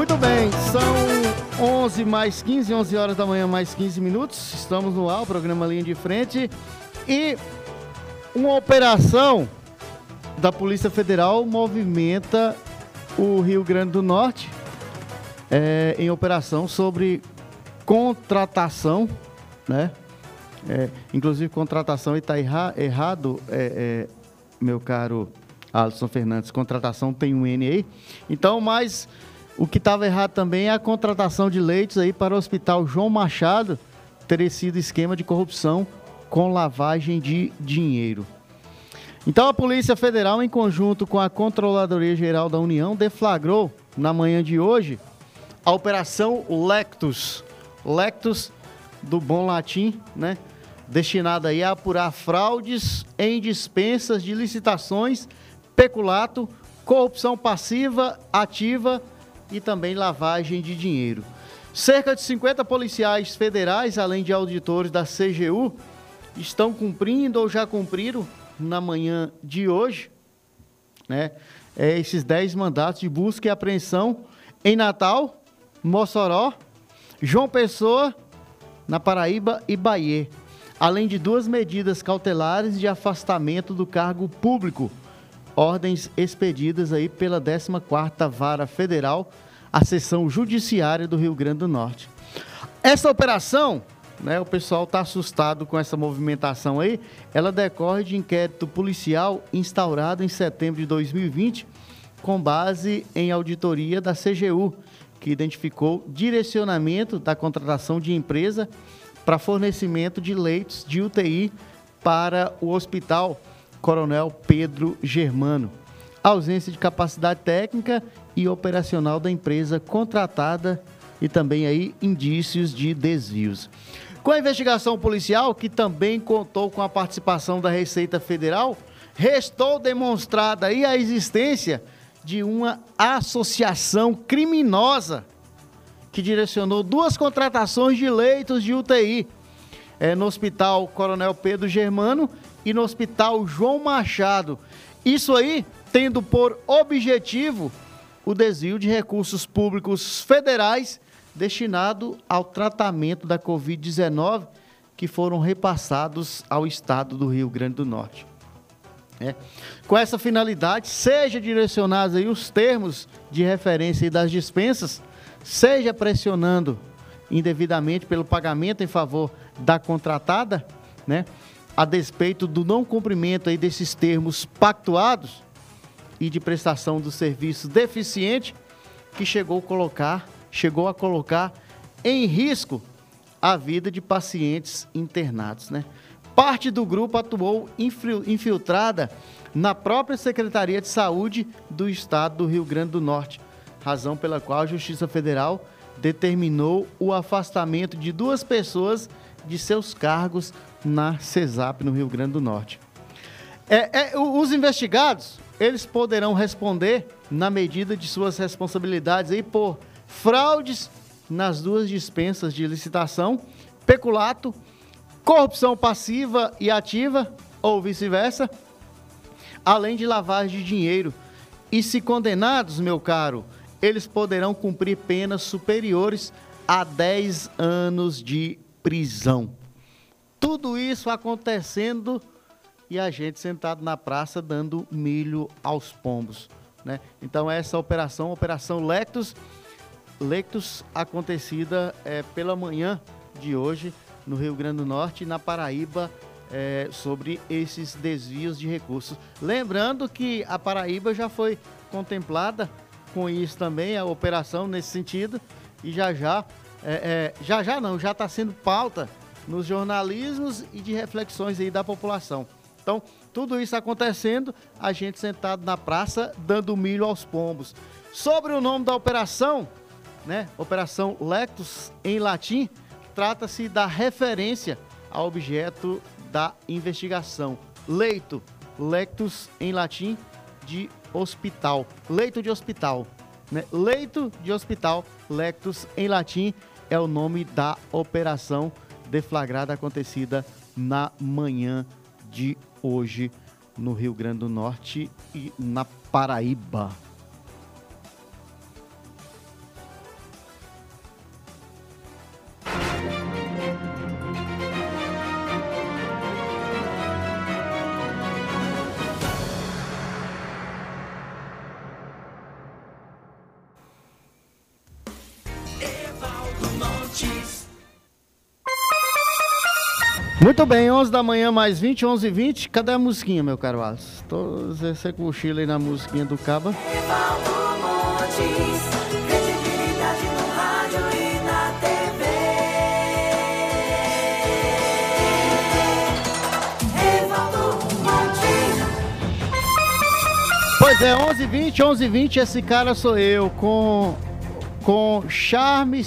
Muito bem, são 11 mais 15, 11 horas da manhã mais 15 minutos. Estamos no ar, o programa Linha de Frente. E uma operação da Polícia Federal movimenta o Rio Grande do Norte é, em operação sobre contratação, né? É, inclusive contratação está erra, errado, é, é, meu caro Alisson Fernandes, contratação tem um N aí. Então, mas o que estava errado também é a contratação de leitos aí para o Hospital João Machado ter sido esquema de corrupção com lavagem de dinheiro. Então a Polícia Federal, em conjunto com a Controladoria Geral da União, deflagrou na manhã de hoje a Operação Lectus. Lectus, do bom latim, né? Destinada aí a apurar fraudes em dispensas de licitações, peculato, corrupção passiva, ativa e também lavagem de dinheiro. Cerca de 50 policiais federais, além de auditores da CGU, estão cumprindo ou já cumpriram na manhã de hoje, né? É, esses 10 mandatos de busca e apreensão em Natal, Mossoró, João Pessoa, na Paraíba e Bahia, além de duas medidas cautelares de afastamento do cargo público, ordens expedidas aí pela 14ª Vara Federal, a seção judiciária do Rio Grande do Norte. Essa operação, né, o pessoal está assustado com essa movimentação aí, ela decorre de inquérito policial instaurado em setembro de 2020, com base em auditoria da CGU, que identificou direcionamento da contratação de empresa para fornecimento de leitos de UTI para o Hospital Coronel Pedro Germano. Ausência de capacidade técnica e operacional da empresa contratada e também aí indícios de desvios. Com a investigação policial, que também contou com a participação da Receita Federal, restou demonstrada aí a existência de uma associação criminosa que direcionou duas contratações de leitos de UTI é, no Hospital Coronel Pedro Germano e no Hospital João Machado. Isso aí tendo por objetivo o desvio de recursos públicos federais destinado ao tratamento da Covid-19 que foram repassados ao estado do Rio Grande do Norte. É. Com essa finalidade, seja direcionados aí os termos de referência das dispensas, seja pressionando indevidamente pelo pagamento em favor da contratada, né, a despeito do não cumprimento aí desses termos pactuados e de prestação do serviço deficiente, que chegou a colocar, chegou a colocar em risco a vida de pacientes internados, né? Parte do grupo atuou infiltrada na própria Secretaria de Saúde do Estado do Rio Grande do Norte, razão pela qual a Justiça Federal determinou o afastamento de duas pessoas de seus cargos na CESAP, no Rio Grande do Norte. É, é, os investigados, eles poderão responder na medida de suas responsabilidades aí por fraudes nas duas dispensas de licitação, peculato corrupção passiva e ativa, ou vice-versa, além de lavagem de dinheiro. E se condenados, meu caro, eles poderão cumprir penas superiores a 10 anos de prisão. Tudo isso acontecendo e a gente sentado na praça dando milho aos pombos. Né? Então essa operação, operação Lectus, Lectus acontecida é, pela manhã de hoje no Rio Grande do Norte e na Paraíba é, sobre esses desvios de recursos. Lembrando que a Paraíba já foi contemplada com isso também, a operação nesse sentido, e já já, é, é, já já não, já está sendo pauta nos jornalismos e de reflexões aí da população. Então, tudo isso acontecendo, a gente sentado na praça dando milho aos pombos. Sobre o nome da operação, né? Operação Lectus em latim, trata-se da referência ao objeto da investigação. Leito, lectus em latim, de hospital. Leito de hospital. Né? Leito de hospital, lectus em latim, é o nome da operação deflagrada acontecida na manhã de hoje no Rio Grande do Norte e na Paraíba. Muito bem, 11 da manhã, mais 20, 11 e 20. Cadê a musiquinha, meu caro Wallace? Tô, você cochila aí na musiquinha do Caba. Pois é, 11 h 20, 11 h 20, esse cara sou eu, com, com charme,